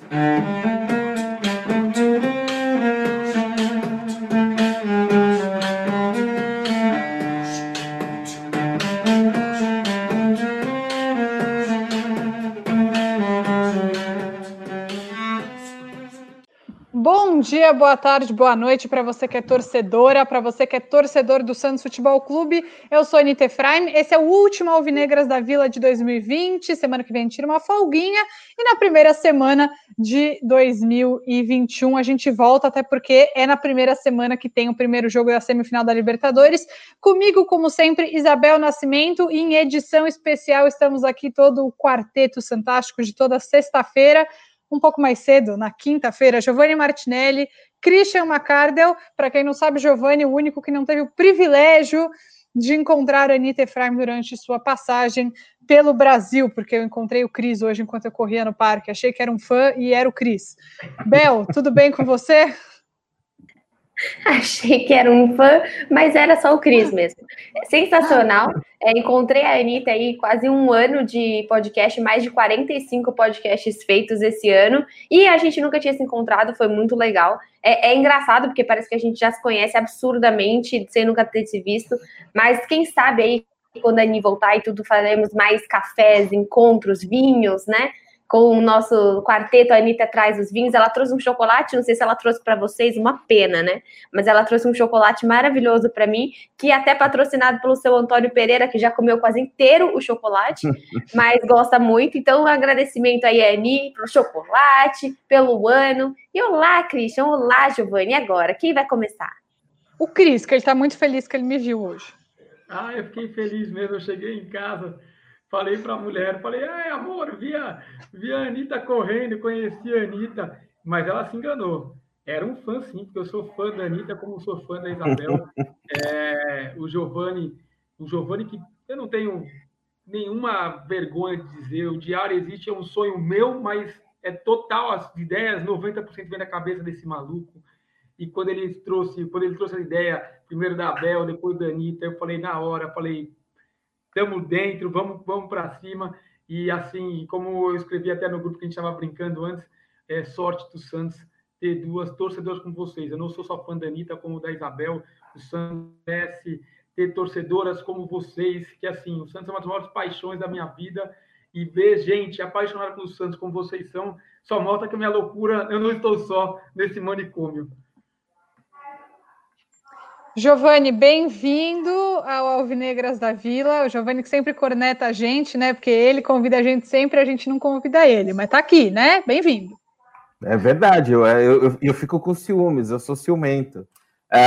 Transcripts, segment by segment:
Bom dia, boa tarde, boa noite para você que é torcedora, para você que é torcedor do Santos Futebol Clube. Eu sou a Anitta Efraim, esse é o último Alvinegras da Vila de 2020. Semana que vem tira uma folguinha e na primeira semana de 2021 a gente volta, até porque é na primeira semana que tem o primeiro jogo da semifinal da Libertadores. Comigo, como sempre, Isabel Nascimento, em edição especial estamos aqui todo o quarteto fantástico de toda sexta-feira um pouco mais cedo, na quinta-feira, Giovanni Martinelli, Christian Macardel, para quem não sabe, Giovanni, o único que não teve o privilégio de encontrar a Anitta Efraim durante sua passagem pelo Brasil, porque eu encontrei o Cris hoje enquanto eu corria no parque, achei que era um fã e era o Cris. Bel, tudo bem com você? Achei que era um fã, mas era só o Cris mesmo. Sensacional. É, encontrei a Anitta aí quase um ano de podcast, mais de 45 podcasts feitos esse ano, e a gente nunca tinha se encontrado, foi muito legal. É, é engraçado, porque parece que a gente já se conhece absurdamente, sem nunca ter se visto, mas quem sabe aí, quando a Ani voltar e tudo, faremos mais cafés, encontros, vinhos, né? Com o nosso quarteto, a Anitta traz os vinhos. Ela trouxe um chocolate, não sei se ela trouxe para vocês, uma pena, né? Mas ela trouxe um chocolate maravilhoso para mim, que é até patrocinado pelo seu Antônio Pereira, que já comeu quase inteiro o chocolate, mas gosta muito. Então, um agradecimento aí, Ani, pelo chocolate, pelo ano. E olá, Christian, olá, Giovanni. E agora? Quem vai começar? O Cris, que ele está muito feliz que ele me viu hoje. Ah, eu fiquei feliz mesmo. Eu cheguei em casa Falei para a mulher, falei, ai, amor, vi a, vi a Anitta correndo, conheci a Anitta, mas ela se enganou. Era um fã, sim, porque eu sou fã da Anitta, como sou fã da Isabel. É, o Giovanni, o Giovanni, que eu não tenho nenhuma vergonha de dizer, o Diário Existe é um sonho meu, mas é total, as ideias, 90% vem da cabeça desse maluco. E quando ele trouxe, quando ele trouxe a ideia, primeiro da Abel, depois da Anitta, eu falei na hora, falei, estamos dentro, vamos, vamos para cima. E assim, como eu escrevi até no grupo que a gente estava brincando antes, é sorte do Santos ter duas torcedoras como vocês. Eu não sou só fã da Anitta, como da Isabel. O Santos merece ter torcedoras como vocês, que assim, o Santos é uma das maiores paixões da minha vida. E ver gente apaixonada pelo Santos como vocês são, só mostra que a minha loucura, eu não estou só nesse manicômio. Giovanni, bem-vindo ao Alvinegras da Vila. O Giovanni que sempre corneta a gente, né? Porque ele convida a gente sempre, a gente não convida ele, mas tá aqui, né? Bem-vindo. É verdade, eu, eu, eu, fico com ciúmes, eu sou ciumento. É,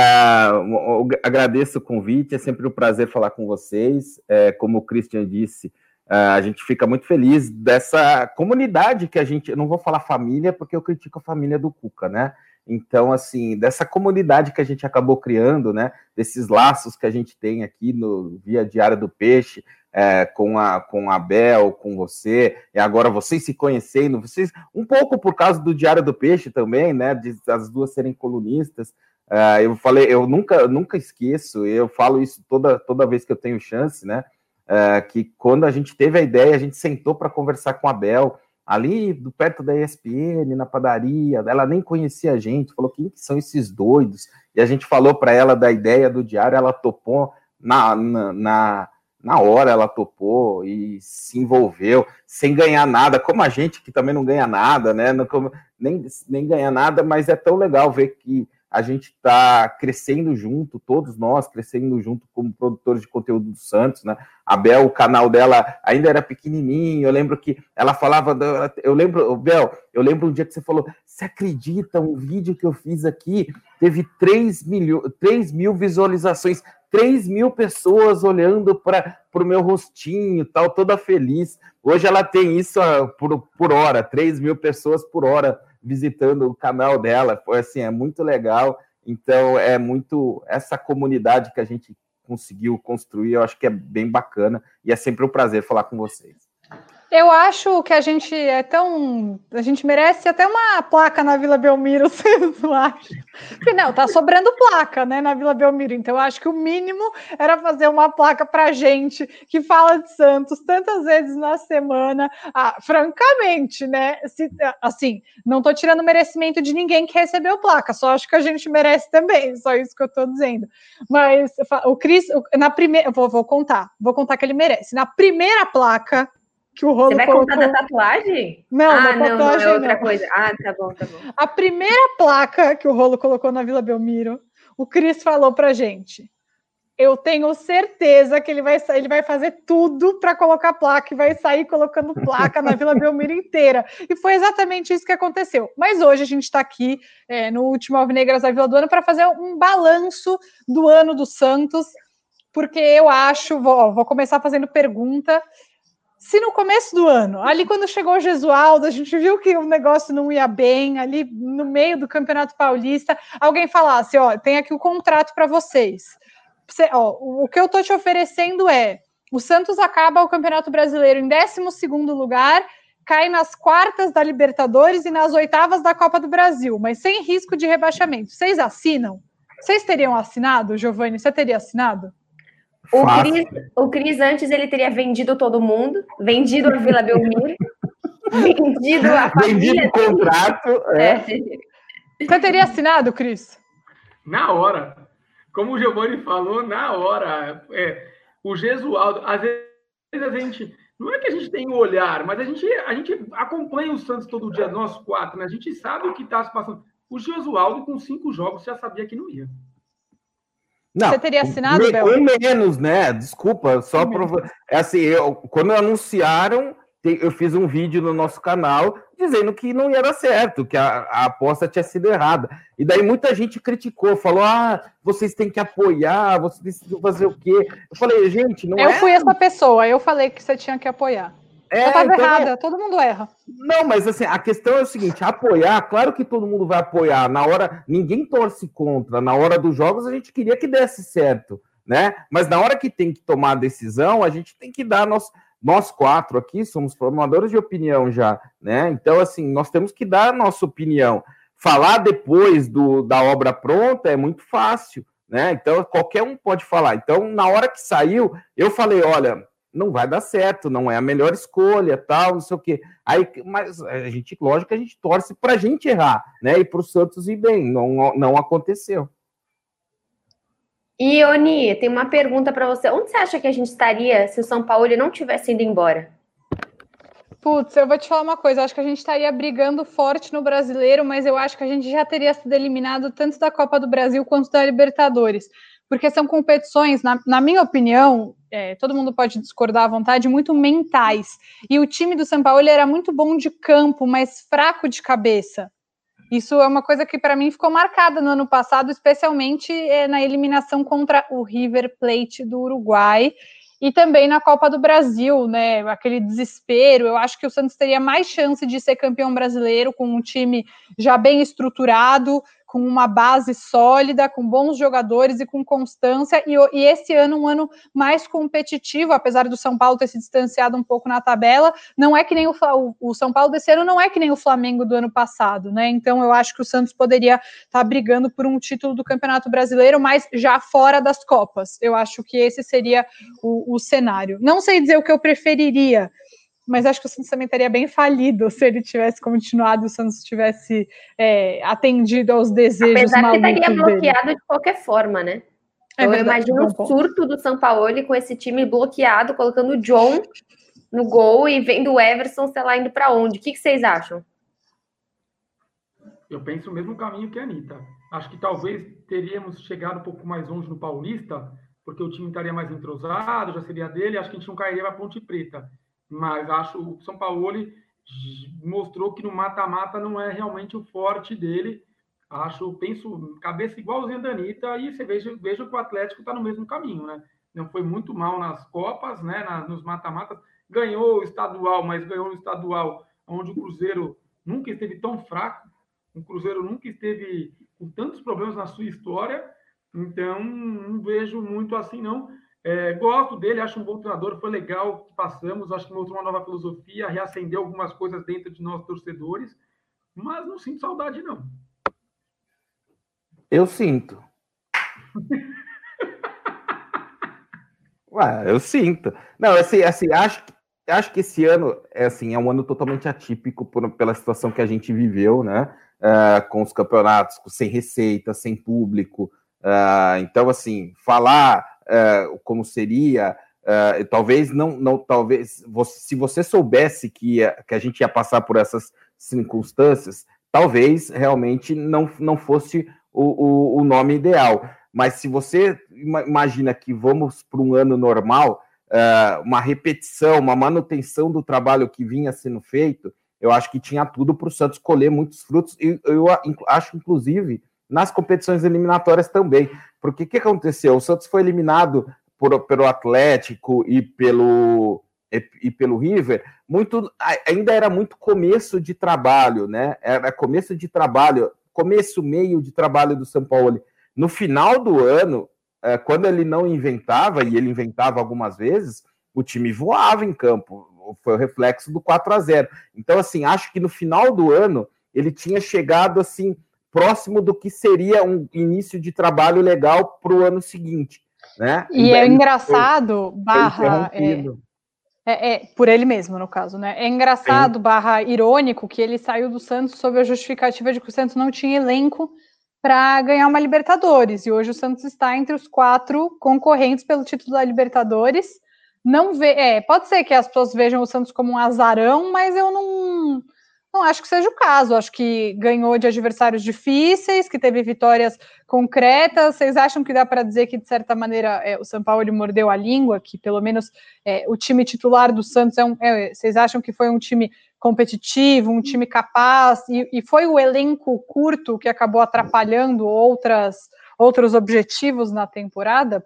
agradeço o convite, é sempre um prazer falar com vocês. É, como o Christian disse, é, a gente fica muito feliz dessa comunidade que a gente. Eu não vou falar família, porque eu critico a família do Cuca, né? Então, assim, dessa comunidade que a gente acabou criando, né? Desses laços que a gente tem aqui no Via Diária do Peixe, é, com, a, com a Bel, com você, e agora vocês se conhecendo, vocês, um pouco por causa do Diário do Peixe também, né? De as duas serem colunistas. Uh, eu falei, eu nunca, nunca esqueço, eu falo isso toda, toda vez que eu tenho chance, né? Uh, que quando a gente teve a ideia, a gente sentou para conversar com a Bel ali do perto da ESPN, na padaria, ela nem conhecia a gente, falou quem que são esses doidos, e a gente falou para ela da ideia do diário, ela topou na, na, na, na, hora, ela topou e se envolveu, sem ganhar nada, como a gente que também não ganha nada, né, não, nem, nem ganha nada, mas é tão legal ver que a gente está crescendo junto, todos nós crescendo junto como produtores de conteúdo do Santos, né? A Bel, o canal dela ainda era pequenininho, eu lembro que ela falava, eu lembro, Bel, eu lembro um dia que você falou, você acredita, um vídeo que eu fiz aqui teve 3 mil, 3 mil visualizações, 3 mil pessoas olhando para o meu rostinho, tal, toda feliz. Hoje ela tem isso ah, por, por hora, 3 mil pessoas por hora visitando o canal dela. Foi assim, é muito legal. Então, é muito essa comunidade que a gente conseguiu construir, eu acho que é bem bacana e é sempre um prazer falar com vocês. Eu acho que a gente é tão. A gente merece até uma placa na Vila Belmiro, vocês não acham? Não, tá sobrando placa, né, na Vila Belmiro. Então, eu acho que o mínimo era fazer uma placa pra gente que fala de Santos tantas vezes na semana. Ah, francamente, né? Se, assim, não tô tirando merecimento de ninguém que recebeu placa, só acho que a gente merece também, só isso que eu tô dizendo. Mas o Cris, na primeira. Vou, vou contar, vou contar que ele merece. Na primeira placa que o rolo Você vai colocou... contar da tatuagem? Não, ah, da tatuagem não, não, é outra não. coisa. Ah, tá bom, tá bom. A primeira placa que o rolo colocou na Vila Belmiro, o Cris falou pra gente. Eu tenho certeza que ele vai, ele vai fazer tudo para colocar placa e vai sair colocando placa na Vila Belmiro inteira. E foi exatamente isso que aconteceu. Mas hoje a gente está aqui é, no último Alvinegras da Vila do Ano para fazer um balanço do ano do Santos, porque eu acho, vou, vou começar fazendo pergunta se no começo do ano, ali quando chegou o Gesualdo, a gente viu que o negócio não ia bem, ali no meio do Campeonato Paulista, alguém falasse: ó, tem aqui o contrato para vocês. Você, ó, o que eu tô te oferecendo é: o Santos acaba o Campeonato Brasileiro em 12 lugar, cai nas quartas da Libertadores e nas oitavas da Copa do Brasil, mas sem risco de rebaixamento. Vocês assinam? Vocês teriam assinado, Giovanni? Você teria assinado? O Cris, o Cris, antes, ele teria vendido todo mundo, vendido a Vila Belmiro, vendido a família. Vendido o contrato. É. é. Você teria assinado, Cris? Na hora. Como o Giovanni falou, na hora. É, o Gesualdo, às vezes a gente. Não é que a gente tem o um olhar, mas a gente, a gente acompanha o Santos todo dia, nós quatro, né? A gente sabe o que está se passando. O Gesualdo, com cinco jogos, já sabia que não ia. Não, Você teria assinado, me, Bel? menos, né? Desculpa, só para. É assim, eu, quando anunciaram, eu fiz um vídeo no nosso canal dizendo que não ia dar certo, que a, a, aposta tinha sido errada. E daí muita gente criticou, falou: ah, vocês têm que apoiar, vocês precisam fazer o quê? Eu falei, gente, não eu é. Eu fui essa pessoa, eu falei que você tinha que apoiar. É, eu estava então, errada, é... todo mundo erra. Não, mas assim, a questão é o seguinte: apoiar, claro que todo mundo vai apoiar. Na hora, ninguém torce contra. Na hora dos jogos, a gente queria que desse certo, né? Mas na hora que tem que tomar a decisão, a gente tem que dar nós, nós quatro aqui somos formadores de opinião já, né? Então, assim, nós temos que dar a nossa opinião. Falar depois do, da obra pronta é muito fácil, né? Então, qualquer um pode falar. Então, na hora que saiu, eu falei: olha, não vai dar certo, não é a melhor escolha, tal, não sei o quê. Aí, mas a gente, lógico que a gente torce para a gente errar, né? E para o Santos ir bem, não, não aconteceu. E, Oni, tem uma pergunta para você. Onde você acha que a gente estaria se o São Paulo não tivesse ido embora? Putz, eu vou te falar uma coisa. Acho que a gente estaria brigando forte no brasileiro, mas eu acho que a gente já teria sido eliminado tanto da Copa do Brasil quanto da Libertadores porque são competições, na, na minha opinião, é, todo mundo pode discordar à vontade, muito mentais. E o time do São Paulo era muito bom de campo, mas fraco de cabeça. Isso é uma coisa que para mim ficou marcada no ano passado, especialmente é, na eliminação contra o River Plate do Uruguai e também na Copa do Brasil, né? Aquele desespero. Eu acho que o Santos teria mais chance de ser campeão brasileiro com um time já bem estruturado, com uma base sólida, com bons jogadores e com constância, e, e, esse ano um ano mais competitivo, apesar do São Paulo ter se distanciado um pouco na tabela, não é que nem o, o, São Paulo desse ano não é que nem o Flamengo do ano passado, né? Então eu acho que o Santos poderia estar tá brigando por um título do Campeonato Brasileiro, mas já fora das Copas. Eu acho que esse seria o, o cenário. Não sei dizer o que eu preferiria, mas acho que o Santos também estaria bem falido se ele tivesse continuado, o Santos tivesse é, atendido aos desejos Apesar que estaria bloqueado dele. de qualquer forma, né? É então, eu imagino o surto do São Paulo com esse time bloqueado, colocando o John no gol e vendo o Everson, sei lá, indo para onde. O que, que vocês acham? Eu penso o mesmo caminho que a Anitta. Acho que talvez teríamos chegado um pouco mais longe no Paulista, porque o time estaria mais entrosado, já seria dele, acho que a gente não cairia para Ponte Preta mas acho o São Paulo mostrou que no mata-mata não é realmente o forte dele. Acho, penso, cabeça igualzinha da Anitta, e você veja, veja que o Atlético está no mesmo caminho, né? Não foi muito mal nas Copas, né? Nos mata-matas. Ganhou o estadual, mas ganhou o estadual onde o Cruzeiro nunca esteve tão fraco. O Cruzeiro nunca esteve com tantos problemas na sua história. Então, não vejo muito assim, não. É, gosto dele, acho um bom treinador, foi legal que passamos, acho que mostrou uma nova filosofia, reacendeu algumas coisas dentro de nós torcedores, mas não sinto saudade, não. Eu sinto. Ué, eu sinto. Não, assim, assim acho, acho que esse ano é, assim, é um ano totalmente atípico por, pela situação que a gente viveu, né? Uh, com os campeonatos sem receita, sem público. Uh, então, assim, falar uh, como seria, talvez não, não, talvez você, se você soubesse que, ia, que a gente ia passar por essas circunstâncias, talvez realmente não, não fosse o, o, o nome ideal. Mas se você imagina que vamos para um ano normal, uh, uma repetição, uma manutenção do trabalho que vinha sendo feito, eu acho que tinha tudo para o Santos colher muitos frutos, e eu acho, inclusive, nas competições eliminatórias também. Porque o que aconteceu? O Santos foi eliminado por, pelo Atlético e pelo, e, e, pelo River, muito ainda era muito começo de trabalho, né? Era começo de trabalho, começo, meio de trabalho do São Paulo. No final do ano, é, quando ele não inventava, e ele inventava algumas vezes, o time voava em campo. Foi o reflexo do 4 a 0 Então, assim, acho que no final do ano ele tinha chegado assim próximo do que seria um início de trabalho legal para o ano seguinte. Né? E, é engraçado, foi, barra. Foi é, é, é, por ele mesmo, no caso, né? É engraçado, Sim. barra irônico, que ele saiu do Santos sob a justificativa de que o Santos não tinha elenco para ganhar uma Libertadores. E hoje o Santos está entre os quatro concorrentes pelo título da Libertadores. Não vê, é, pode ser que as pessoas vejam o Santos como um azarão, mas eu não não acho que seja o caso. Acho que ganhou de adversários difíceis, que teve vitórias concretas. Vocês acham que dá para dizer que, de certa maneira, é, o São Paulo ele mordeu a língua? Que pelo menos é, o time titular do Santos é um. É, vocês acham que foi um time competitivo, um time capaz? E, e foi o elenco curto que acabou atrapalhando outras, outros objetivos na temporada?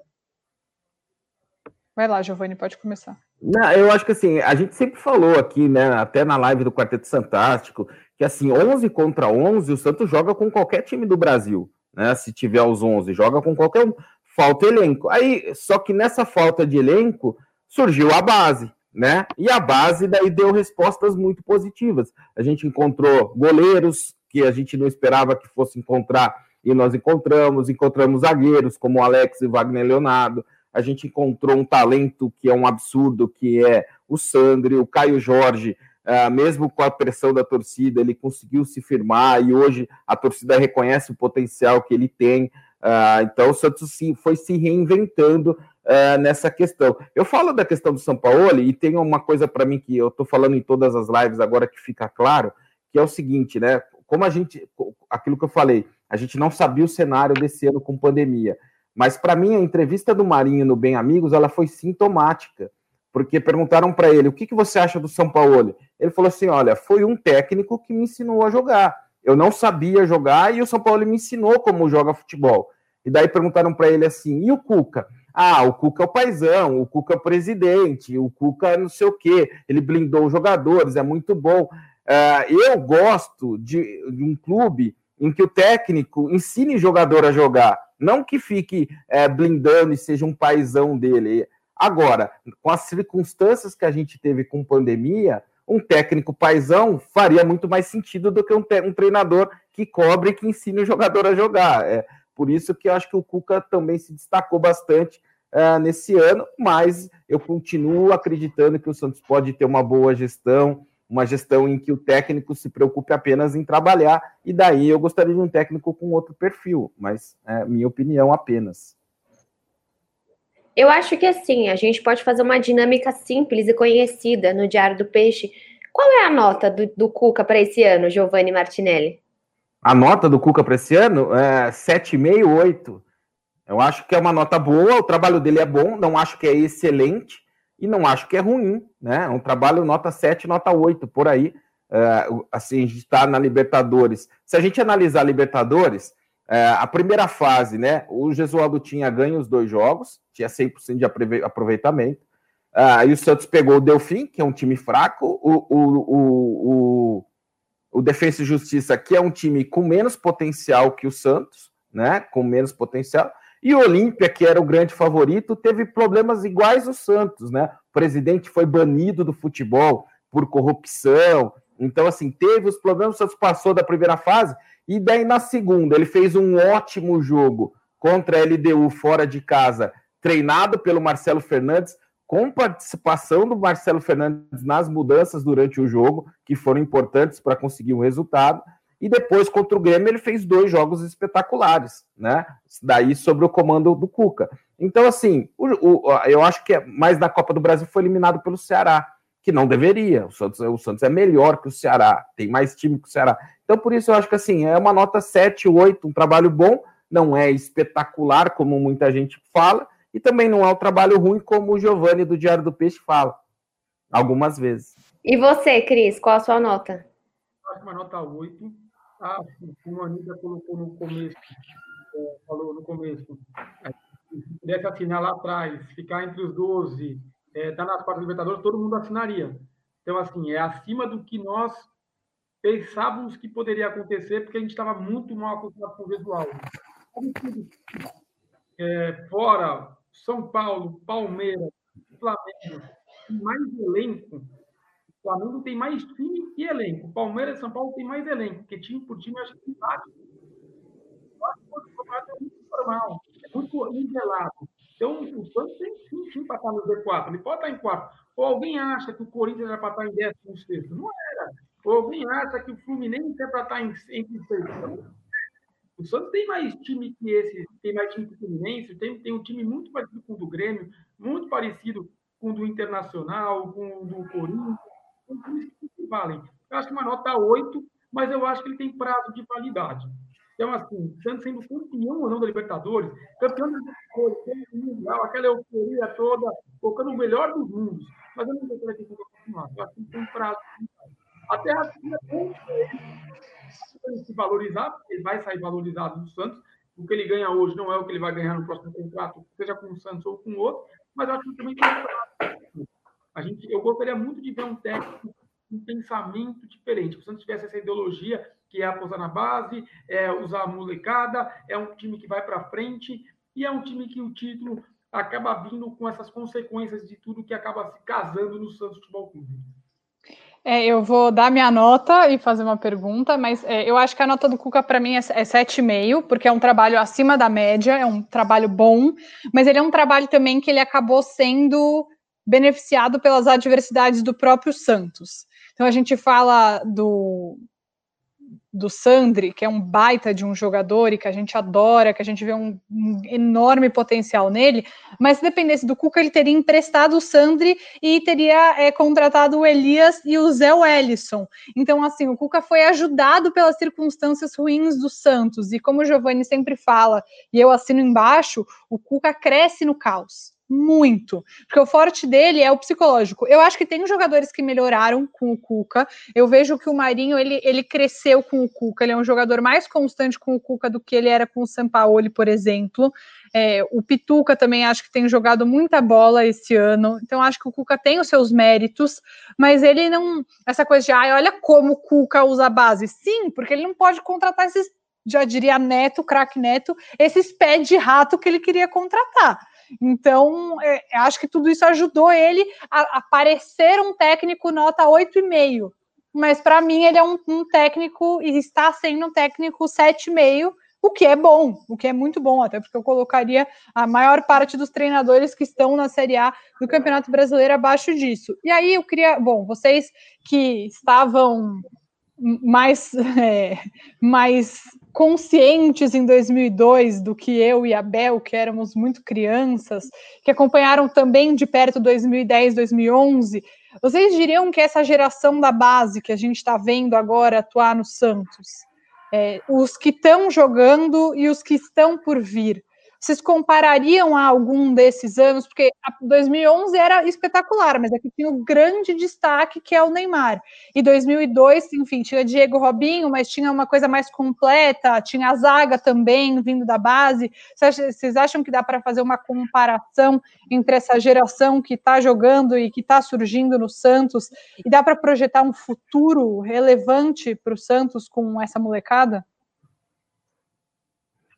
Vai lá, Giovanni, pode começar. Não, eu acho que assim, a gente sempre falou aqui, né, até na live do Quarteto Fantástico, que assim, 11 contra 11, o Santos joga com qualquer time do Brasil, né? Se tiver os 11, joga com qualquer um. Falta elenco. Aí, só que nessa falta de elenco, surgiu a base, né? E a base daí deu respostas muito positivas. A gente encontrou goleiros que a gente não esperava que fosse encontrar e nós encontramos, encontramos zagueiros como Alex e Wagner Leonardo, a gente encontrou um talento que é um absurdo, que é o Sandri, o Caio Jorge, uh, mesmo com a pressão da torcida, ele conseguiu se firmar e hoje a torcida reconhece o potencial que ele tem. Uh, então o Santos sim, foi se reinventando uh, nessa questão. Eu falo da questão do São Paulo e tem uma coisa para mim que eu estou falando em todas as lives agora que fica claro, que é o seguinte, né? Como a gente, aquilo que eu falei, a gente não sabia o cenário desse ano com pandemia. Mas para mim a entrevista do Marinho no Bem Amigos ela foi sintomática, porque perguntaram para ele o que, que você acha do São Paulo. Ele falou assim: olha, foi um técnico que me ensinou a jogar. Eu não sabia jogar e o São Paulo me ensinou como joga futebol. E daí perguntaram para ele assim: e o Cuca? Ah, o Cuca é o paizão, o Cuca é o presidente, o Cuca é não sei o quê, ele blindou os jogadores, é muito bom. Uh, eu gosto de, de um clube em que o técnico ensine jogador a jogar, não que fique é, blindando e seja um paizão dele. Agora, com as circunstâncias que a gente teve com pandemia, um técnico paizão faria muito mais sentido do que um, um treinador que cobre e que ensine o jogador a jogar. É por isso que eu acho que o Cuca também se destacou bastante é, nesse ano, mas eu continuo acreditando que o Santos pode ter uma boa gestão, uma gestão em que o técnico se preocupe apenas em trabalhar, e daí eu gostaria de um técnico com outro perfil, mas é minha opinião apenas. Eu acho que assim, a gente pode fazer uma dinâmica simples e conhecida no Diário do Peixe. Qual é a nota do, do Cuca para esse ano, Giovanni Martinelli? A nota do Cuca para esse ano é 7,5, 8. Eu acho que é uma nota boa, o trabalho dele é bom, não acho que é excelente, e não acho que é ruim, né? É um trabalho nota 7, nota 8, por aí. É, assim, a gente está na Libertadores. Se a gente analisar a Libertadores, é, a primeira fase, né? O Gesualdo tinha ganho os dois jogos, tinha 100% de aproveitamento. Aí o Santos pegou o Delfim, que é um time fraco, o, o, o, o, o Defesa e Justiça, que é um time com menos potencial que o Santos, né? Com menos potencial E o Olímpia, que era o grande favorito, teve problemas iguais ao Santos, né? O presidente foi banido do futebol por corrupção. Então, assim, teve os problemas, o Santos passou da primeira fase, e daí na segunda ele fez um ótimo jogo contra a LDU fora de casa, treinado pelo Marcelo Fernandes, com participação do Marcelo Fernandes nas mudanças durante o jogo, que foram importantes para conseguir o resultado. E depois, contra o Grêmio, ele fez dois jogos espetaculares, né? Daí sobre o comando do Cuca. Então, assim, o, o, eu acho que é, mais na Copa do Brasil foi eliminado pelo Ceará, que não deveria. O Santos, o Santos é melhor que o Ceará, tem mais time que o Ceará. Então, por isso, eu acho que assim, é uma nota 7, 8, um trabalho bom, não é espetacular, como muita gente fala, e também não é um trabalho ruim, como o Giovanni do Diário do Peixe fala, algumas vezes. E você, Cris, qual a sua nota? Acho uma nota 8 ah, como a Anitta colocou no começo, é, falou no começo, se pudesse assinar lá atrás, ficar entre os 12, é, tá nas quatro Libertadores, todo mundo assinaria. Então, assim, é acima do que nós pensávamos que poderia acontecer, porque a gente estava muito mal acostumado com o visual. É, fora São Paulo, Palmeiras, Flamengo, mais elenco, Flamengo tem mais time e elenco. Palmeiras e São Paulo tem mais elenco, porque time por time acho que empate. Eu que é muito normal, é muito nivelado. Então, o Santos tem sim, sim para estar no Z4, ele pode estar em quarto. Ou alguém acha que o Corinthians era para estar em décimo sexto? Não era. Ou alguém acha que o Fluminense é para estar em, entre seis? Então, o Santos tem mais time que esse, tem mais time que o Fluminense, tem, tem um time muito parecido com o do Grêmio, muito parecido com o do Internacional, com o do Corinthians que valem. Eu acho que uma nota 8, mas eu acho que ele tem prazo de validade. Então, assim, Santos sendo campeão ou não da Libertadores, campeão da Libertadores, mundial, aquela euforia toda, colocando o melhor dos mundos. Mas eu não sei se ele tem que continuar. Eu acho que tem prazo de validade. Até a China ele se valorizar, ele vai sair valorizado do Santos. O que ele ganha hoje não é o que ele vai ganhar no próximo contrato, seja com o Santos ou com outro, mas eu acho que também tem prazo a gente, eu gostaria muito de ver um técnico um pensamento diferente. Se não tivesse essa ideologia que é apostar na base, é usar a molecada, é um time que vai para frente e é um time que o título acaba vindo com essas consequências de tudo que acaba se casando no Santos Futebol Clube. É, eu vou dar minha nota e fazer uma pergunta, mas é, eu acho que a nota do Cuca para mim é, é 7,5, porque é um trabalho acima da média, é um trabalho bom, mas ele é um trabalho também que ele acabou sendo beneficiado pelas adversidades do próprio Santos. Então a gente fala do do Sandri, que é um baita de um jogador e que a gente adora, que a gente vê um, um, enorme potencial nele, mas se dependesse do Cuca, ele teria emprestado o Sandri e teria é, contratado o Elias e o Zé Wellison. Então, assim, o Cuca foi ajudado pelas circunstâncias ruins do Santos, e como o Giovanni sempre fala, e eu assino embaixo, o Cuca cresce no caos muito, porque o forte dele é o psicológico. Eu acho que tem jogadores que melhoraram com o Cuca. Eu vejo que o Marinho ele, ele cresceu com o Cuca. Ele é um jogador mais constante com o Cuca do que ele era com o Sampaoli, por exemplo. É, o Pituca também acho que tem jogado muita bola esse ano. Então acho que o Cuca tem os seus méritos, mas ele não essa coisa de ah, olha como o Cuca usa a base. Sim, porque ele não pode contratar esses já diria Neto, craque Neto, esses pés de rato que ele queria contratar. Então, é, acho que tudo isso ajudou ele a, a parecer um técnico nota 8,5. Mas para mim ele é um, um, técnico e está sendo um técnico 7,5, o que é bom, o que é muito bom, até porque eu colocaria a maior parte dos treinadores que estão na Série A do Campeonato Brasileiro abaixo disso. E aí eu queria, bom, vocês que estavam mais, é, mais conscientes em 2002 do que eu e a Bel, que éramos muito crianças, que acompanharam também de perto 2010, 2011, vocês diriam que essa geração da base que a gente está vendo agora atuar no Santos, é, os que estão jogando e os que estão por vir, vocês comparariam a algum desses anos? Porque 2011 era espetacular, mas aqui tinha o um grande destaque que é o Neymar. E 2002, enfim, tinha Diego Robinho, mas tinha uma coisa mais completa, tinha a zaga também vindo da base. Vocês acham que dá para fazer uma comparação entre essa geração que está jogando e que está surgindo no Santos e dá para projetar um futuro relevante para o Santos com essa molecada?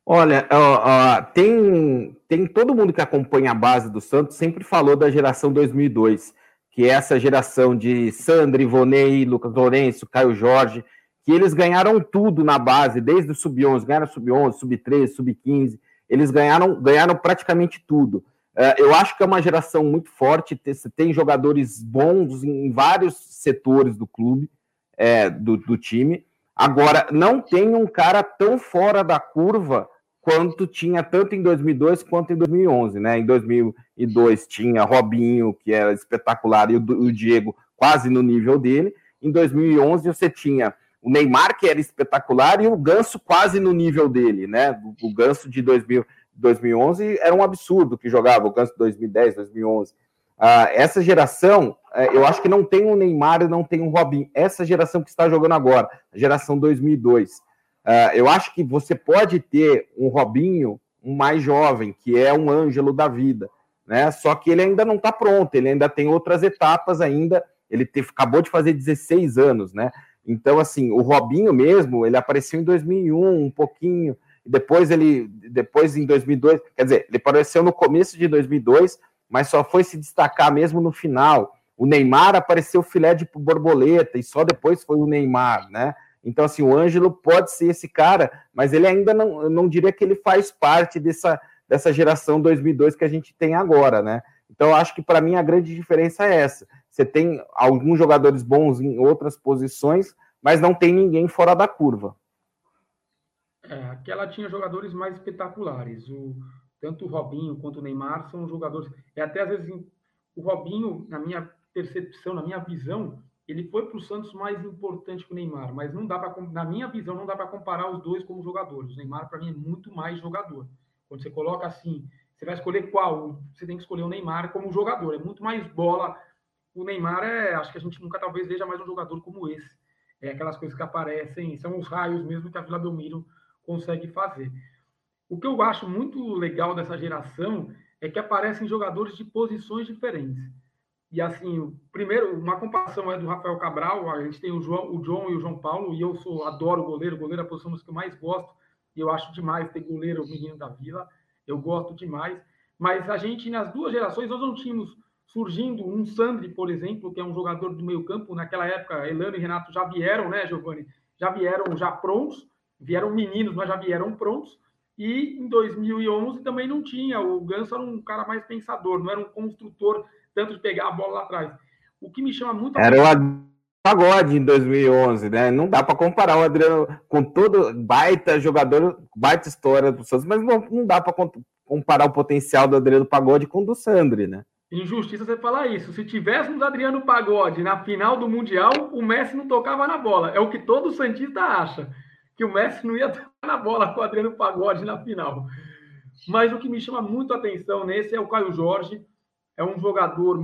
Olha, ó, ó, tem, tem todo mundo que acompanha a base do Santos sempre falou da geração 2002, que é essa geração de Sandro, Ivonei, Lucas Lourenço, Caio Jorge, que eles ganharam tudo na base, desde o sub-11, ganharam sub-11, sub-13, sub-15, eles ganharam, ganharam praticamente tudo. Uh, eu acho que é uma geração muito forte, tem jogadores bons em vários setores do clube, é, do, do time. Agora, não tem um cara tão fora da curva quanto tinha tanto em 2002 quanto em 2011, né? Em 2002 tinha Robinho, que era espetacular, e o, o Diego quase no nível dele. Em 2011 você tinha o Neymar, que era espetacular, e o Ganso quase no nível dele, né? O, o Ganso de 2000, 2011 era um absurdo que jogava, o Ganso de 2010, 2011. Uh, essa geração, uh, eu acho que não tem o Neymar e não tem o Robinho. Essa geração que está jogando agora, a geração 2002. Uh, eu acho que você pode ter um Robinho um mais jovem, que é um Ângelo da vida, né? Só que ele ainda não está pronto, ele ainda tem outras etapas ainda. Ele te, acabou de fazer 16 anos, né? Então, assim, o Robinho mesmo, ele apareceu em 2001, um pouquinho. Depois ele, depois em 2002, quer dizer, ele apareceu no começo de 2002, mas só foi se destacar mesmo no final. O Neymar apareceu filé de borboleta e só depois foi o Neymar, né? Então, assim, o Ângelo pode ser esse cara, mas ele ainda não, não diria que ele faz parte dessa, dessa geração 2002 que a gente tem agora, né? Então, acho que para mim a grande diferença é essa. Você tem alguns jogadores bons em outras posições, mas não tem ninguém fora da curva. É, aquela tinha jogadores mais espetaculares. O, tanto o Robinho quanto o Neymar são jogadores. É até às vezes o Robinho, na minha percepção, na minha visão, ele foi para o Santos mais importante que o Neymar, mas não dá para, na minha visão, não dá para comparar os dois como jogadores. O Neymar, para mim, é muito mais jogador. Quando você coloca assim, você vai escolher qual? Você tem que escolher o Neymar como jogador. É muito mais bola. O Neymar é, acho que a gente nunca talvez veja mais um jogador como esse. É aquelas coisas que aparecem, são os raios mesmo que a Vila Belmiro consegue fazer. O que eu acho muito legal dessa geração é que aparecem jogadores de posições diferentes. E assim, primeiro, uma comparação é do Rafael Cabral, a gente tem o João, o John e o João Paulo, e eu sou adoro goleiro, goleiro é a posição que eu mais gosto, e eu acho demais ter goleiro, o menino da Vila, eu gosto demais. Mas a gente, nas duas gerações, nós não tínhamos surgindo um Sandri, por exemplo, que é um jogador do meio campo, naquela época, Elano e Renato já vieram, né, Giovanni? Já vieram já prontos, vieram meninos, mas já vieram prontos, e em 2011 também não tinha, o Ganso era um cara mais pensador, não era um construtor tanto de pegar a bola lá atrás. O que me chama muito. Era o Pagode em 2011, né? Não dá para comparar o Adriano com todo baita jogador, baita história do Santos, mas não, não dá para comparar o potencial do Adriano Pagode com o do Sandri, né? Injustiça você falar isso. Se tivéssemos Adriano Pagode na final do Mundial, o Messi não tocava na bola. É o que todo Santista acha, que o Messi não ia tocar na bola com o Adriano Pagode na final. Mas o que me chama muito a atenção nesse é o Caio Jorge, é um jogador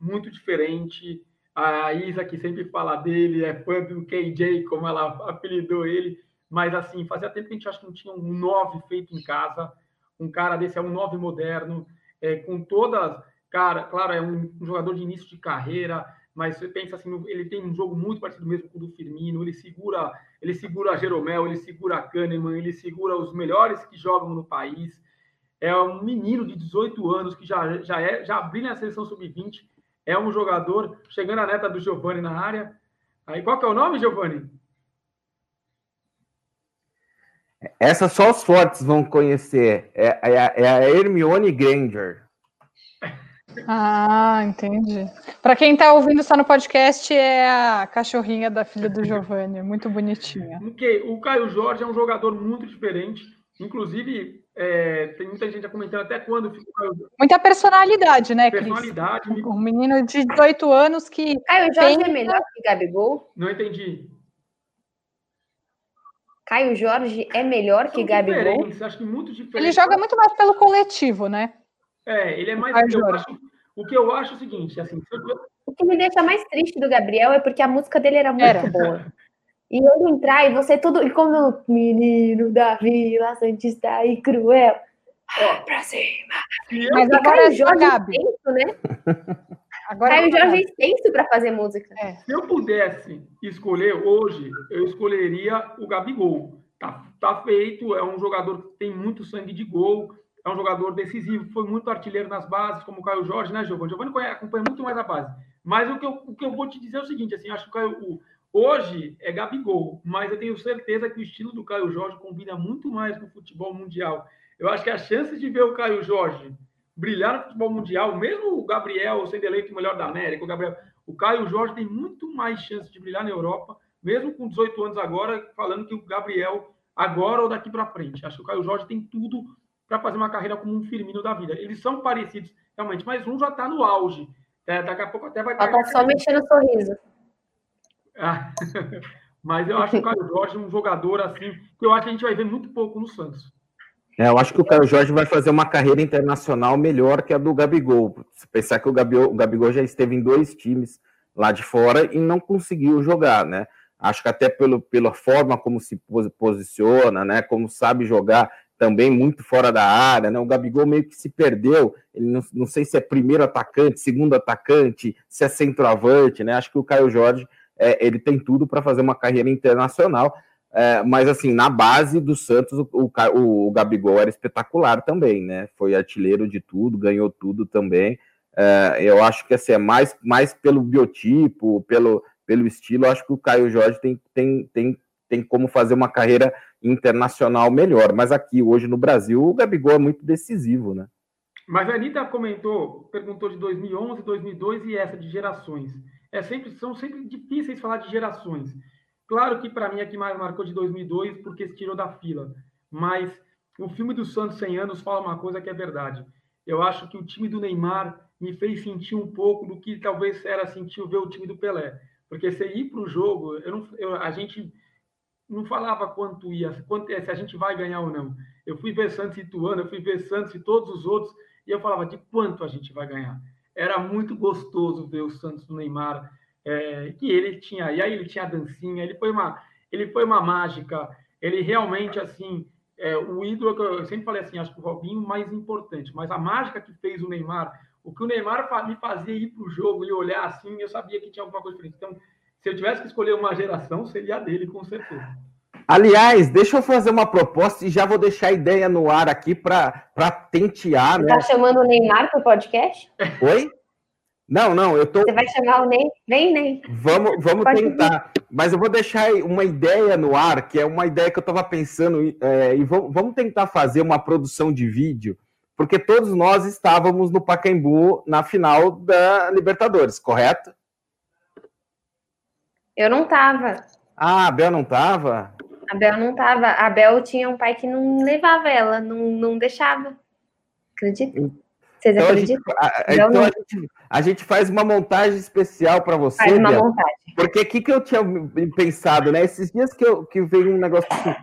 muito diferente. A Isa, que sempre fala dele, é fã do KJ, como ela apelidou ele. Mas, assim, fazia tempo que a gente acha que não tinha um 9 feito em casa. Um cara desse é um 9 moderno, é, com todas. Cara, claro, é um, um, jogador de início de carreira, mas você pensa assim, ele tem um jogo muito parecido mesmo com o do Firmino. Ele segura, ele segura Jeromel, ele segura Kahneman, ele segura os melhores que jogam no país é um menino de 18 anos que já, já, é, já brilha na seleção sub-20, é um jogador, chegando a neta do Giovanni na área. Aí, qual que é o nome, Giovanni? Essa só os fortes vão conhecer. É, é, é a Hermione Granger. Ah, entendi. Para quem está ouvindo só no podcast, é a cachorrinha da filha do Giovanni, muito bonitinha. Okay. O Caio Jorge é um jogador muito diferente. Inclusive, é, tem muita gente já comentando até quando. Muita personalidade, né, Cris? Personalidade. Um menino de 18 anos que. Caio Jorge é melhor que Gabigol? Não entendi. Caio Jorge é melhor São que Gabigol? Acho que muito diferente. Ele joga muito mais pelo coletivo, né? É, ele é mais. Caio Jorge. Acho, o que eu acho é o seguinte, assim. O que me deixa mais triste do Gabriel é porque a música dele era muito era. boa. E ele entrar e você tudo. E como menino da Vila Santista e cruel. Ó, pra cima. Mas e agora Jorge Gabi. Extenso, né? Agora Caio Jorge é extenso para fazer música. É. Se eu pudesse escolher hoje, eu escolheria o Gabigol. tá, tá feito, é um jogador que tem muito sangue de gol, é um jogador decisivo, foi muito artilheiro nas bases, como o Caio Jorge, né, Giovanni? Giovanni acompanha muito mais a base. Mas o que eu, o que eu vou te dizer é o seguinte, assim, acho que o Caio, o, hoje é Gabigol, mas eu tenho certeza que o estilo do Caio Jorge combina muito mais com o futebol mundial. Eu acho que as chances de ver o Caio Jorge brilhar no futebol mundial, mesmo o Gabriel sendo eleito o melhor da América, o Gabriel, o Caio Jorge tem muito mais chances de brilhar na Europa, mesmo com 18 anos agora, falando que o Gabriel agora ou daqui para frente. Acho que o Caio Jorge tem tudo para fazer uma carreira como um Firmino da vida. Eles são parecidos, realmente, mas um já está no auge. É, daqui a pouco até vai estar. Tá só mexendo o sorriso. Mas eu acho que o Caio Jorge é um jogador assim, que eu acho que a gente vai ver muito pouco no Santos. É, eu acho que o Caio Jorge vai fazer uma carreira internacional melhor que a do Gabigol. Se pensar que o Gabigol, o Gabigol já esteve em dois times lá de fora e não conseguiu jogar, né? Acho que até pelo, pela forma como se posiciona, né? Como sabe jogar, também muito fora da área, né? O Gabigol meio que se perdeu. Ele não, não sei se é primeiro atacante, segundo atacante, se é centroavante, né? Acho que o Caio Jorge é, ele tem tudo para fazer uma carreira internacional. É, mas assim, na base do Santos, o, o, o, Gabigol era espetacular também, né? Foi artilheiro de tudo, ganhou tudo também. É, eu acho que assim, é mais, mais pelo biotipo, pelo, pelo estilo, acho que o Caio Jorge tem, tem, tem, tem como fazer uma carreira internacional melhor. Mas aqui, hoje no Brasil, o Gabigol é muito decisivo, né? Mas a Anitta comentou, perguntou de 2011, 2002 e essa de gerações. É sempre, são sempre difíceis falar de gerações. Claro que para mim é que mais marcou de 2002 porque se tirou da fila. Mas o filme do Santos 100 anos fala uma coisa que é verdade. Eu acho que o time do Neymar me fez sentir um pouco do que talvez era sentir ver o time do Pelé. Porque você ir para o jogo, eu não, eu, a gente não falava quanto ia, quanto, se a gente vai ganhar ou não. Eu fui ver Santos e Ituano, eu fui ver Santos e todos os outros, e eu falava de quanto a gente vai ganhar. Era muito gostoso ver o Santos do Neymar, é, que ele tinha, e aí ele tinha a dancinha, ele foi uma, ele foi uma mágica, ele realmente, assim, é, o ídolo, eu sempre falei assim, acho que o Robinho mais importante, mas a mágica que fez o Neymar, o que o Neymar me fazia ir para o jogo e olhar assim, eu sabia que tinha alguma coisa diferente. Então, se eu tivesse que escolher uma geração, seria a dele, com certeza. Aliás, deixa eu fazer uma proposta e já vou deixar a ideia no ar aqui para tentear. Você né? tá chamando o Neymar para o podcast? Oi? Não, não, eu tô. Você vai chamar o Ney? Vem, Ney. Vamos, vamos tentar. Vir. Mas eu vou deixar uma ideia no ar, que é uma ideia que eu estava pensando, é, e vamos, vamos tentar fazer uma produção de vídeo, porque todos nós estávamos no Pacaembu na final da Libertadores, correto? Eu não tava. Ah, a Bel não tava? A Bel não tava. A Bel tinha um pai que não levava ela, não, não deixava. Acredita? Vocês então acreditam? A gente, a, então a gente, a gente, faz uma montagem especial para você. Faz uma Bel, montagem. Porque o que, que eu tinha pensado, né? Esses dias que, eu, que veio um negócio assim,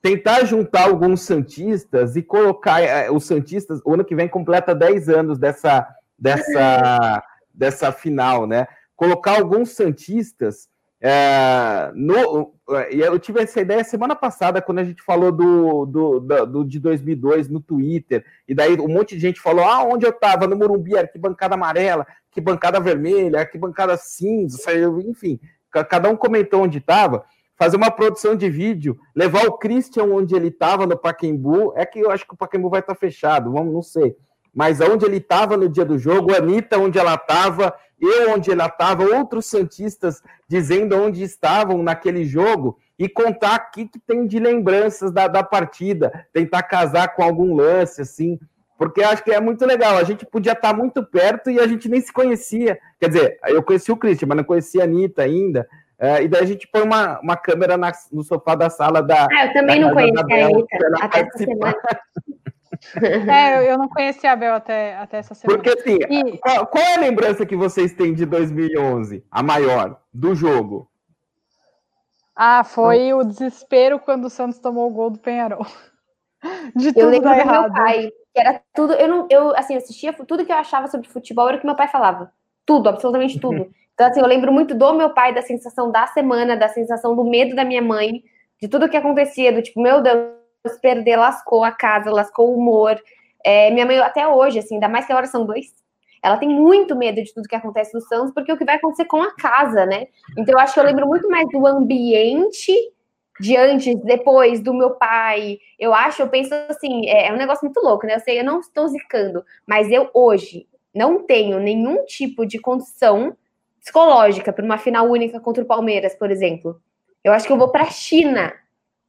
tentar juntar alguns Santistas e colocar é, os Santistas, o ano que vem completa 10 anos dessa, dessa, dessa final, né? Colocar alguns Santistas é, no, eu tive essa ideia semana passada, quando a gente falou do, do, do, do, de 2002 no Twitter, e daí um monte de gente falou: ah, onde eu estava? No Morumbi, bancada amarela, que bancada vermelha, que bancada cinza, enfim, cada um comentou onde estava. Fazer uma produção de vídeo, levar o Christian onde ele estava no Paquembu, é que eu acho que o Paquembu vai estar tá fechado, vamos, não sei. Mas onde ele estava no dia do jogo, a Anitta onde ela estava, eu onde ela estava, outros Santistas dizendo onde estavam naquele jogo e contar o que, tem de lembranças da, da partida, tentar casar com algum lance, assim, porque acho que é muito legal. A gente podia estar muito perto e a gente nem se conhecia. Quer dizer, eu conheci o Christian, mas não conhecia a Anitta ainda. É, e daí a gente põe uma, uma câmera na, no sofá da sala da. Ah, eu também não conhecia a Anitta até essa semana. É, eu não conhecia a Bel até, até essa semana. Porque assim, e... qual, qual, é a lembrança que vocês têm de 2011, a maior, do jogo? Ah, foi o desespero quando o Santos tomou o gol do Penharol. De tudo eu lembro do errado. meu pai, que era tudo, eu não, eu assim, assistia tudo que eu achava sobre futebol era o que meu pai falava. Tudo, absolutamente tudo. Então assim, eu lembro muito do meu pai, da sensação da semana, da sensação do medo da minha mãe, de tudo que acontecia, do tipo, meu Deus, perder lascou a casa, lascou o humor. É, minha mãe, até hoje, assim, ainda mais que agora são dois, ela tem muito medo de tudo que acontece no Santos, porque o que vai acontecer com a casa, né? Então eu acho que eu lembro muito mais do ambiente de antes, depois, do meu pai. Eu acho, eu penso assim, é, é um negócio muito louco, né? Eu sei, eu não estou zicando, mas eu hoje não tenho nenhum tipo de condição psicológica para uma final única contra o Palmeiras, por exemplo. Eu acho que eu vou para a China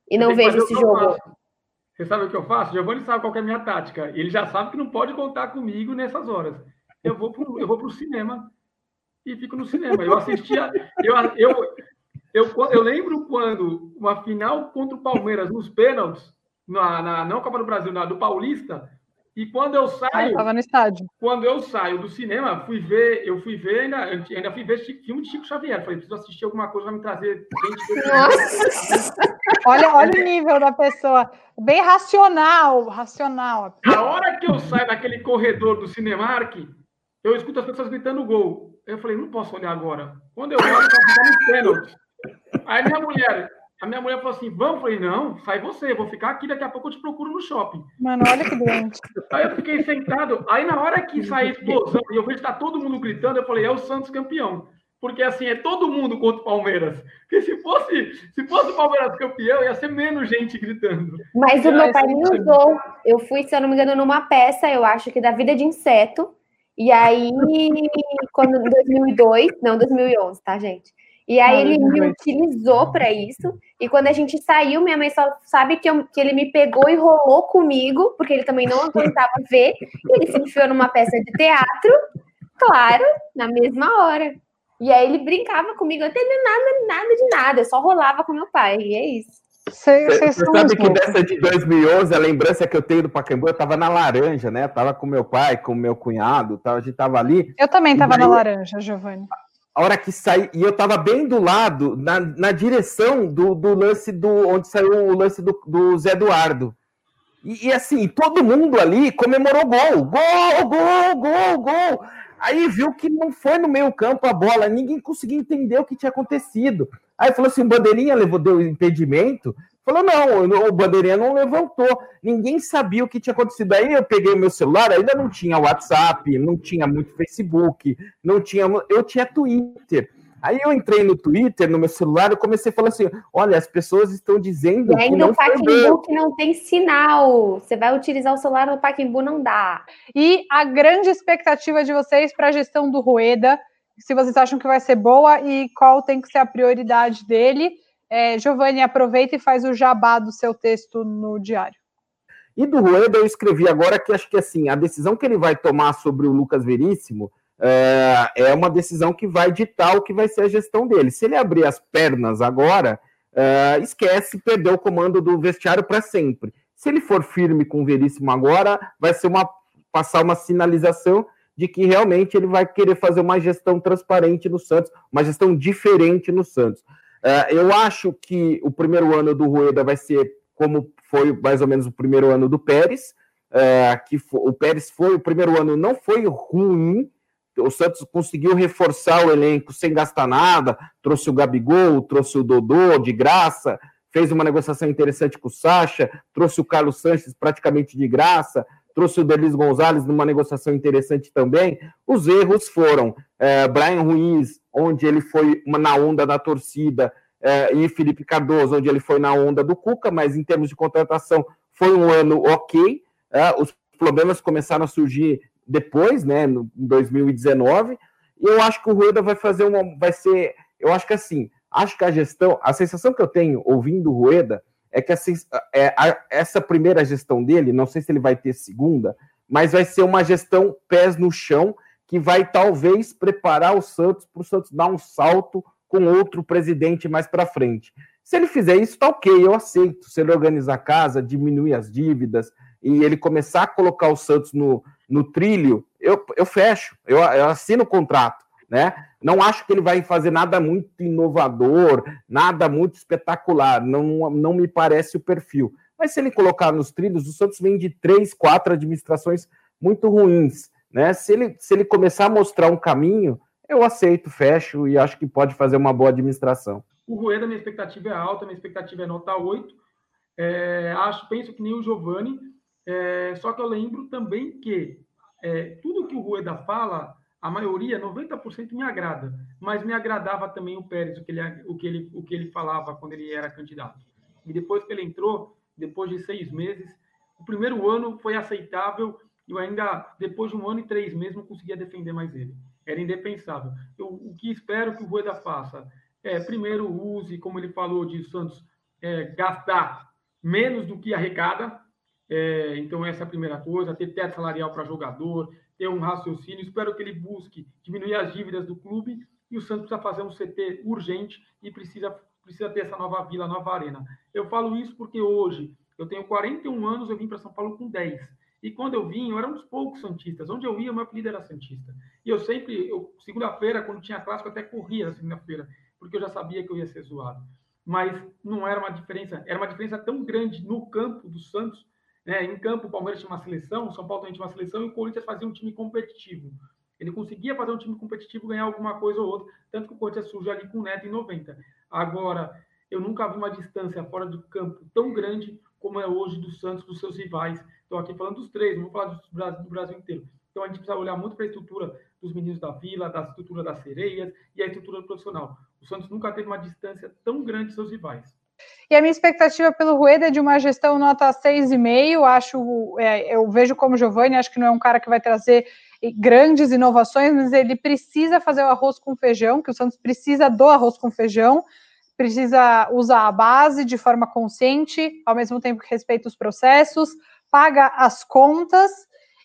e não vejo esse jogo. Você sabe o que eu faço? Giovanni sabe qual é a minha tática. Ele já sabe que não pode contar comigo nessas horas. Eu vou pro, eu vou pro cinema e fico no cinema. Eu assistia. Eu, eu, eu, eu lembro quando uma final contra o Palmeiras nos pênaltis, na, na não Copa do Brasil, na do Paulista, e quando eu saio. Estava no estádio. Quando eu saio do cinema, fui ver, eu fui ver, ainda, ainda fui ver filme de Chico Xavier. Falei, preciso assistir alguma coisa para me trazer Nossa! olha, olha o nível da pessoa. Bem racional, racional. A hora que eu saio daquele corredor do Cinemark, eu escuto as pessoas gritando gol. Eu falei, não posso olhar agora. Quando eu olho, eu tá no pênalti. Aí minha mulher, a minha mulher falou assim: vamos? Eu falei: não, sai você, vou ficar aqui, daqui a pouco eu te procuro no shopping. Mano, olha que doente. Aí eu fiquei sentado. Aí na hora que sair a explosão e eu vejo que tá todo mundo gritando, eu falei: é o Santos campeão. Porque assim, é todo mundo contra o Palmeiras. Porque se fosse, se fosse o Palmeiras campeão, ia ser menos gente gritando. Mas o meu pai me usou. Eu fui, se eu não me engano, numa peça, eu acho que da Vida de Inseto. E aí, quando em 2002, não 2011, tá, gente? E aí ele me utilizou para isso. E quando a gente saiu, minha mãe só sabe que, eu, que ele me pegou e rolou comigo, porque ele também não aguentava ver. Ele se enfiou numa peça de teatro, claro, na mesma hora. E aí ele brincava comigo, não entendendo nada, nada de nada, eu só rolava com meu pai, e é isso. Você sabe que dessa de 2011, a lembrança que eu tenho do Pacaembu, eu tava na laranja, né? Eu tava com meu pai, com meu cunhado, a gente tava ali. Eu também tava na laranja, Giovanni a hora que saí, e eu tava bem do lado, na, na direção do, do lance do. onde saiu o lance do, do Zé Eduardo. E, e, assim, todo mundo ali comemorou gol, gol, gol, gol, gol. Aí viu que não foi no meio campo a bola, ninguém conseguia entender o que tinha acontecido. Aí falou assim: o Bandeirinha levou, deu impedimento. Falou, não, o Bandeirinha não levantou. Ninguém sabia o que tinha acontecido. Aí eu peguei meu celular, ainda não tinha WhatsApp, não tinha muito Facebook, não tinha. Eu tinha Twitter. Aí eu entrei no Twitter, no meu celular, e comecei a falar assim: olha, as pessoas estão dizendo. E ainda o Paquimbu que não tem sinal. Você vai utilizar o celular no Paquimbu, não dá. E a grande expectativa de vocês para a gestão do Rueda, se vocês acham que vai ser boa e qual tem que ser a prioridade dele. É, Giovanni, aproveita e faz o jabá do seu texto no diário. E do Rueda eu escrevi agora que acho que assim, a decisão que ele vai tomar sobre o Lucas Veríssimo é, é uma decisão que vai ditar o que vai ser a gestão dele. Se ele abrir as pernas agora, é, esquece, perdeu o comando do vestiário para sempre. Se ele for firme com o Veríssimo agora, vai ser uma passar uma sinalização de que realmente ele vai querer fazer uma gestão transparente no Santos, uma gestão diferente no Santos. É, eu acho que o primeiro ano do Rueda vai ser como foi mais ou menos o primeiro ano do Pérez, é, que o Pérez foi, o primeiro ano não foi ruim, o Santos conseguiu reforçar o elenco sem gastar nada, trouxe o Gabigol, trouxe o Dodô de graça, fez uma negociação interessante com o Sacha, trouxe o Carlos Sanches praticamente de graça, trouxe o Delis Gonzalez numa negociação interessante também. Os erros foram é, Brian Ruiz, onde ele foi na onda da torcida, é, e Felipe Cardoso, onde ele foi na onda do Cuca, mas em termos de contratação foi um ano ok. É, os problemas começaram a surgir depois, né, no, em 2019, e eu acho que o Rueda vai fazer uma. Vai ser. Eu acho que assim, acho que a gestão, a sensação que eu tenho ouvindo o Rueda é que assim, é, a, essa primeira gestão dele, não sei se ele vai ter segunda, mas vai ser uma gestão pés no chão, que vai talvez preparar o Santos para o Santos dar um salto com outro presidente mais para frente. Se ele fizer isso, tá ok, eu aceito. Se ele organizar a casa, diminuir as dívidas e ele começar a colocar o Santos no, no trilho, eu, eu fecho, eu, eu assino o contrato né? Não acho que ele vai fazer nada muito inovador, nada muito espetacular, não, não me parece o perfil. Mas se ele colocar nos trilhos, o Santos vem de três, quatro administrações muito ruins, né? Se ele, se ele começar a mostrar um caminho, eu aceito, fecho e acho que pode fazer uma boa administração. O Rueda, minha expectativa é alta, minha expectativa é nota 8. É, acho, penso que nem o Giovani, é, só que eu lembro também que é, tudo que o Rueda fala a maioria, 90% me agrada, mas me agradava também o Pérez, o que ele, o que ele, o que ele falava quando ele era candidato. E depois que ele entrou, depois de seis meses, o primeiro ano foi aceitável, e eu ainda, depois de um ano e três meses, não conseguia defender mais ele. Era indefensável. Eu, o que espero que o Rueda faça é, primeiro, use, como ele falou de Santos, é, gastar menos do que arrecada. É, então, essa é a primeira coisa, ter teto salarial para jogador, ter um raciocínio. Espero que ele busque diminuir as dívidas do clube e o Santos precisa fazer um CT urgente e precisa, precisa ter essa nova vila, nova arena. Eu falo isso porque hoje eu tenho 41 anos, eu vim para São Paulo com 10. E quando eu vim, eu era um dos poucos santistas. Onde eu ia, meu apelido era santista. E eu sempre, segunda-feira, quando tinha clássico, até corria na segunda-feira, porque eu já sabia que eu ia ser zoado. Mas não era uma diferença, era uma diferença tão grande no campo do Santos. Né? Em campo, o Palmeiras tinha uma seleção, o São Paulo também tinha uma seleção, e o Corinthians fazia um time competitivo. Ele conseguia fazer um time competitivo, ganhar alguma coisa ou outra, tanto que o Corinthians surgiu ali com o Neto em 90. Agora, eu nunca vi uma distância fora do campo tão grande como é hoje do Santos, dos seus rivais. Estou aqui falando dos três, não vou falar do Brasil, do Brasil inteiro. Então a gente precisa olhar muito para a estrutura dos meninos da vila, da estrutura das sereias e a estrutura profissional. O Santos nunca teve uma distância tão grande de seus rivais. E a minha expectativa pelo Rueda é de uma gestão nota 6,5. Acho, é, eu vejo como Giovanni, acho que não é um cara que vai trazer grandes inovações, mas ele precisa fazer o arroz com feijão, que o Santos precisa do arroz com feijão, precisa usar a base de forma consciente, ao mesmo tempo que respeita os processos, paga as contas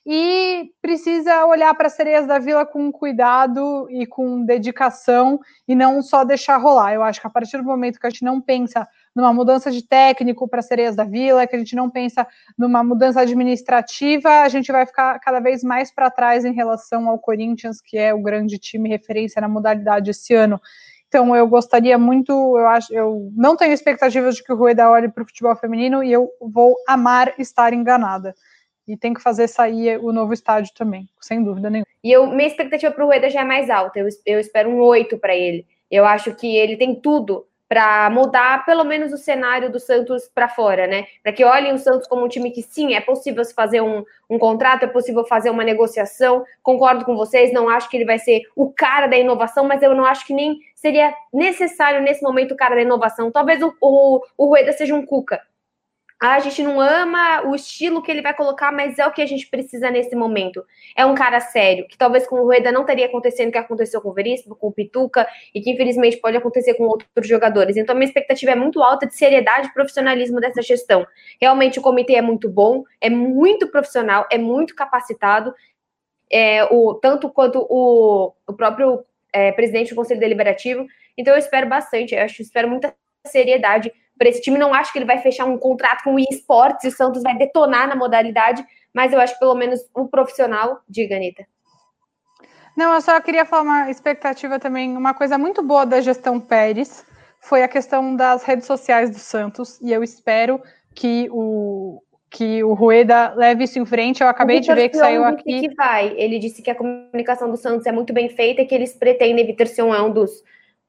e precisa olhar para as sereias da vila com cuidado e com dedicação e não só deixar rolar. Eu acho que a partir do momento que a gente não pensa numa mudança de técnico para sereias da vila, que a gente não pensa numa mudança administrativa, a gente vai ficar cada vez mais para trás em relação ao Corinthians, que é o grande time referência na modalidade esse ano. Então eu gostaria muito, eu acho, eu não tenho expectativas de que o Rueda olhe para o futebol feminino e eu vou amar estar enganada. E tem que fazer sair o novo estádio também, sem dúvida nenhuma. E eu, minha expectativa para o Rueda já é mais alta. Eu, eu espero um 8 para ele. Eu acho que ele tem tudo para mudar pelo menos o cenário do Santos para fora, né? Para que olhem o Santos como um time que sim, é possível fazer um, um contrato, é possível fazer uma negociação. Concordo com vocês, não acho que ele vai ser o cara da inovação, mas eu não acho que nem seria necessário nesse momento o cara da inovação. Talvez o, o, o Rueda seja um Cuca, a gente não ama o estilo que ele vai colocar, mas é o que a gente precisa nesse momento. É um cara sério, que talvez com o Rueda não teria acontecendo o que aconteceu com o Veríssimo, com o Pituca, e que infelizmente pode acontecer com outros jogadores. Então, a minha expectativa é muito alta de seriedade e profissionalismo dessa gestão. Realmente, o comitê é muito bom, é muito profissional, é muito capacitado, é, o, tanto quanto o, o próprio é, presidente do Conselho Deliberativo. Então, eu espero bastante, eu acho, espero muita seriedade para esse time. Não acho que ele vai fechar um contrato com o esportes e o Santos vai detonar na modalidade, mas eu acho que pelo menos o profissional, diga, Anitta. Não, eu só queria falar uma expectativa também, uma coisa muito boa da gestão Pérez foi a questão das redes sociais do Santos, e eu espero que o, que o Rueda leve isso em frente. Eu acabei de ver que saiu aqui. Que vai. Ele disse que a comunicação do Santos é muito bem feita e que eles pretendem, Vitor Sion é um dos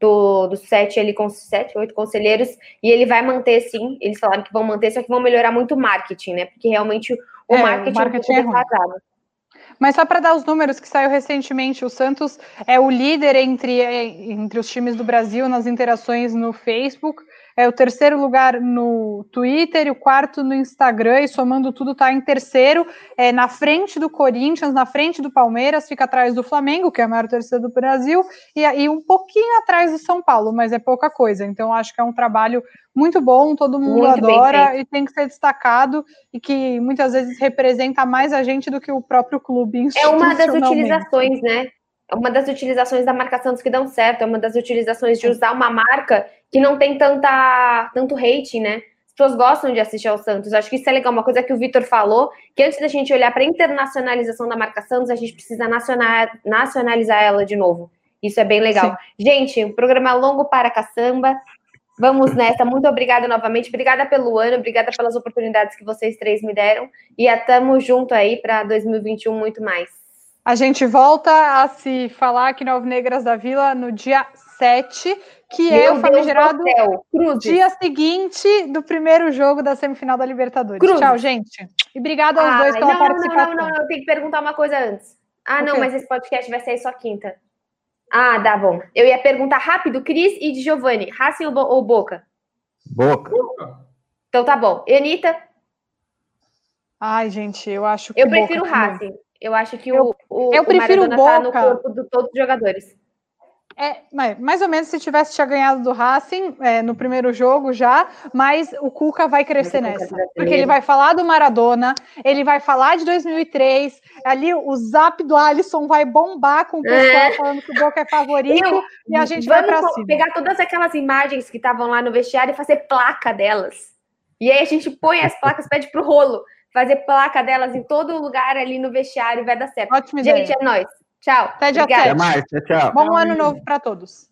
do, dos sete, ele com sete, oito conselheiros, e ele vai manter, sim, eles falaram que vão manter, só que vão melhorar muito o marketing, né? Porque realmente o é, marketing, o marketing é, é Mas só para dar os números que saiu recentemente, o Santos é o líder entre, entre os times do Brasil nas interações no Facebook é o terceiro lugar no Twitter e o quarto no Instagram, e somando tudo está em terceiro, é, na frente do Corinthians, na frente do Palmeiras, fica atrás do Flamengo, que é a maior torcida do Brasil, e, e um pouquinho atrás do São Paulo, mas é pouca coisa. Então, acho que é um trabalho muito bom, todo mundo muito adora e tem que ser destacado, e que muitas vezes representa mais a gente do que o próprio clube. É uma das utilizações, né? É uma das utilizações da marca Santos que dão certo, é uma das utilizações de usar uma marca que não tem tanta, tanto hate, né? As pessoas gostam de assistir ao Santos. Acho que isso é legal. Uma coisa que o Vitor falou, que antes da gente olhar para a internacionalização da marca Santos, a gente precisa nacional, nacionalizar ela de novo. Isso é bem legal. Sim. Gente, um programa longo para caçamba. Vamos nessa. Muito obrigada novamente. Obrigada pelo ano, obrigada pelas oportunidades que vocês três me deram. E estamos junto aí para 2021 muito mais. A gente volta a se falar aqui no Alvinegras da Vila no dia 7, que Meu é o famigerado dia seguinte do primeiro jogo da semifinal da Libertadores. Cruzes. Tchau, gente. E obrigado aos dois pela não, participação. Não, não, não, eu tenho que perguntar uma coisa antes. Ah, não, mas esse podcast vai sair só quinta. Ah, tá bom. Eu ia perguntar rápido, Cris e de Giovanni. Racing ou Boca? Boca. Então tá bom. Anitta? Ai, gente, eu acho que. Eu prefiro o Racing. Eu acho que eu, o, eu o prefiro Maradona Boca. tá no corpo de todos os jogadores. É, mais ou menos se tivesse tinha ganhado do Racing é, no primeiro jogo já, mas o Cuca vai crescer nessa. Porque ele vai falar do Maradona, ele vai falar de 2003, ali o zap do Alisson vai bombar com o pessoal é. falando que o Boca é favorito Eu, e a gente vai para cima. pegar todas aquelas imagens que estavam lá no vestiário e fazer placa delas. E aí a gente põe as placas, pede pro rolo fazer placa delas em todo lugar ali no vestiário e vai dar certo. Ótima gente, ideia. é nóis. Tchau. Até dia Obrigada. 7. Até mais, tchau, tchau. Bom ano novo para todos.